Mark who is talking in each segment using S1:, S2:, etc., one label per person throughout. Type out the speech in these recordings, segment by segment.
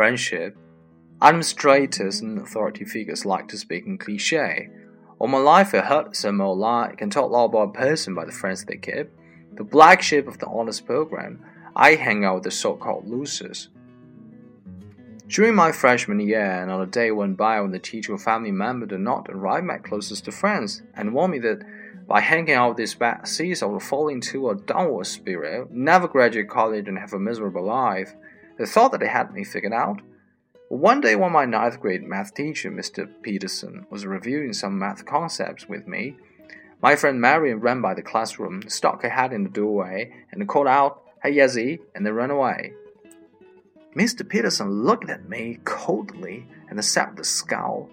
S1: friendship, administrators and authority figures like to speak in cliche. All my life I heard some old lie can talk law about a person by the friends they keep. The black sheep of the honors program, I hang out with the so-called losers. During my freshman year, and on a day went by when the teacher or family member did not arrive my closest to friends and warned me that by hanging out with these bad seeds I would fall into a downward spiral, never graduate college and have a miserable life. They thought that they had me figured out. One day, when my ninth grade math teacher, Mr. Peterson, was reviewing some math concepts with me, my friend Marion ran by the classroom, stuck her head in the doorway, and called out, Hey Yazzie, and then ran away. Mr. Peterson looked at me coldly and with a scowl,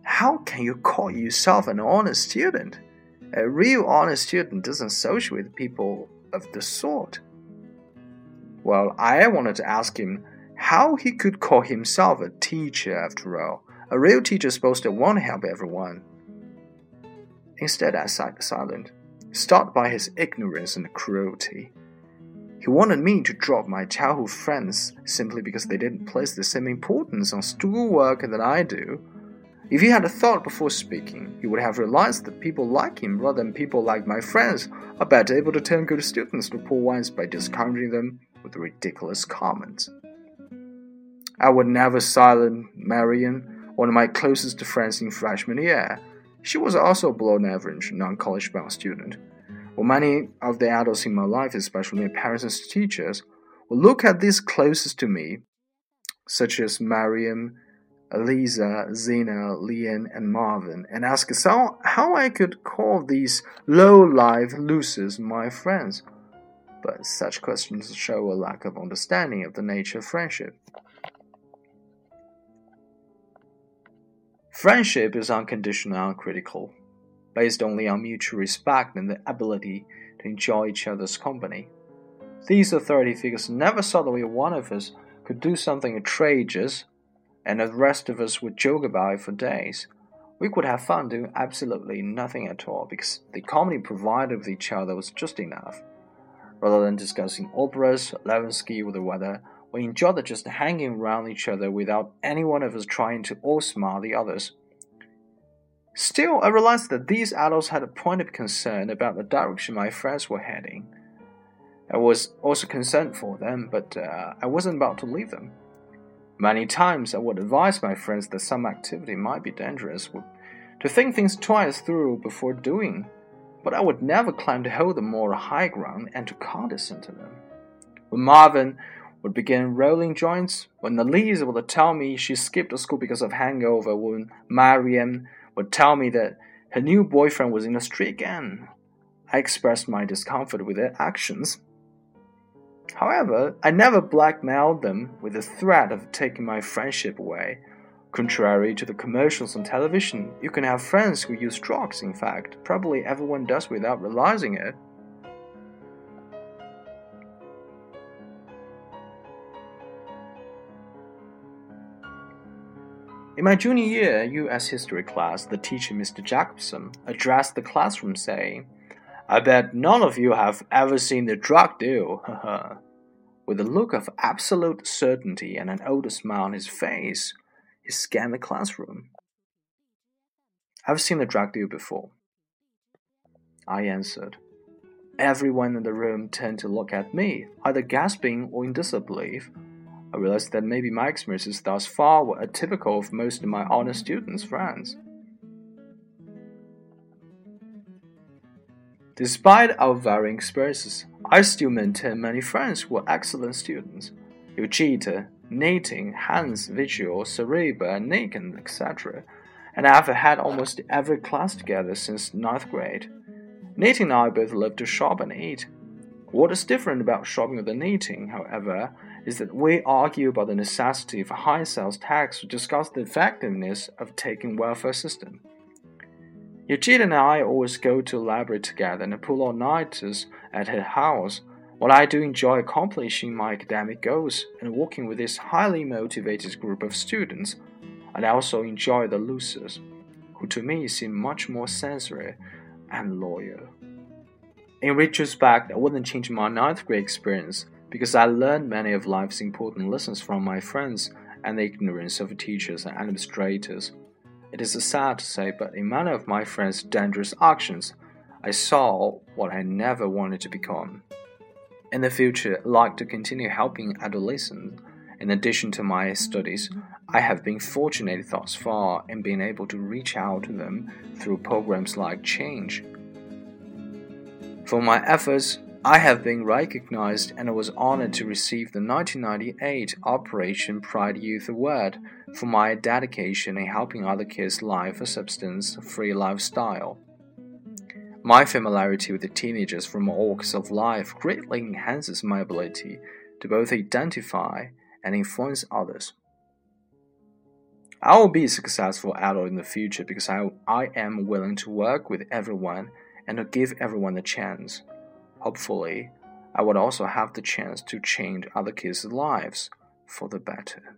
S1: How can you call yourself an honest student? A real honest student doesn't associate with people of the sort. Well, I wanted to ask him how he could call himself a teacher after all. A real teacher is supposed to want to help everyone. Instead, I sat silent, stung by his ignorance and cruelty. He wanted me to drop my childhood friends simply because they didn't place the same importance on schoolwork that I do. If he had a thought before speaking, he would have realized that people like him rather than people like my friends are better able to turn good students to poor ones by discouraging them with ridiculous comments. I would never silence Marion, one of my closest friends in freshman year. She was also a below average non college bound student. Well, many of the adults in my life, especially my parents and teachers, will look at these closest to me, such as Mariam, Eliza, Zena, Leon, and Marvin, and ask how, how I could call these low life losers my friends. But such questions show a lack of understanding of the nature of friendship. Friendship is unconditional and critical, based only on mutual respect and the ability to enjoy each other's company. These authority figures never saw that one of us could do something outrageous and the rest of us would joke about it for days. We could have fun doing absolutely nothing at all because the comedy provided with each other was just enough. Rather than discussing Oprah's, Lewinsky, or the weather, we enjoyed just hanging around each other without any one of us trying to outsmart the others. Still, I realized that these adults had a point of concern about the direction my friends were heading. I was also concerned for them, but uh, I wasn't about to leave them. Many times I would advise my friends that some activity might be dangerous, to think things twice through before doing, but I would never claim to hold the moral high ground and to condescend to them. When Marvin would begin rolling joints, when Elise would tell me she skipped school because of hangover, when Mariam would tell me that her new boyfriend was in the street again, I expressed my discomfort with their actions. However, I never blackmailed them with the threat of taking my friendship away. Contrary to the commercials on television, you can have friends who use drugs, in fact. Probably everyone does without realizing it. In my junior year U.S. history class, the teacher, Mr. Jacobson, addressed the classroom saying, I bet none of you have ever seen the drug deal. With a look of absolute certainty and an old smile on his face, he scanned the classroom. I've seen the drug deal before. I answered. Everyone in the room turned to look at me, either gasping or in disbelief. I realized that maybe my experiences thus far were atypical of most of my honor students' friends. Despite our varying experiences, I still maintain many friends who are excellent students. Eugita, Nathan, Hans, Vigil, Cereba, Nathan, etc. And I have had almost every class together since ninth grade. Nathan and I both love to shop and eat. What is different about shopping with Nathan, however, is that we argue about the necessity of high sales tax to discuss the effectiveness of taking welfare system. Eugene and I always go to the library together and pull all nighters at her house. While I do enjoy accomplishing my academic goals and working with this highly motivated group of students, I also enjoy the losers, who to me seem much more sincere and loyal. In retrospect, I wouldn't change my ninth grade experience because I learned many of life's important lessons from my friends and the ignorance of teachers and administrators. It is sad to say, but in many of my friends' dangerous actions, I saw what I never wanted to become. In the future, I'd like to continue helping adolescents. In addition to my studies, I have been fortunate thus far in being able to reach out to them through programs like Change. For my efforts, I have been recognized and was honored to receive the 1998 Operation Pride Youth Award for my dedication in helping other kids live a substance free lifestyle. My familiarity with the teenagers from all walks of life greatly enhances my ability to both identify and influence others. I will be a successful adult in the future because I, I am willing to work with everyone and to give everyone a chance. Hopefully, I would also have the chance to change other kids' lives for the better.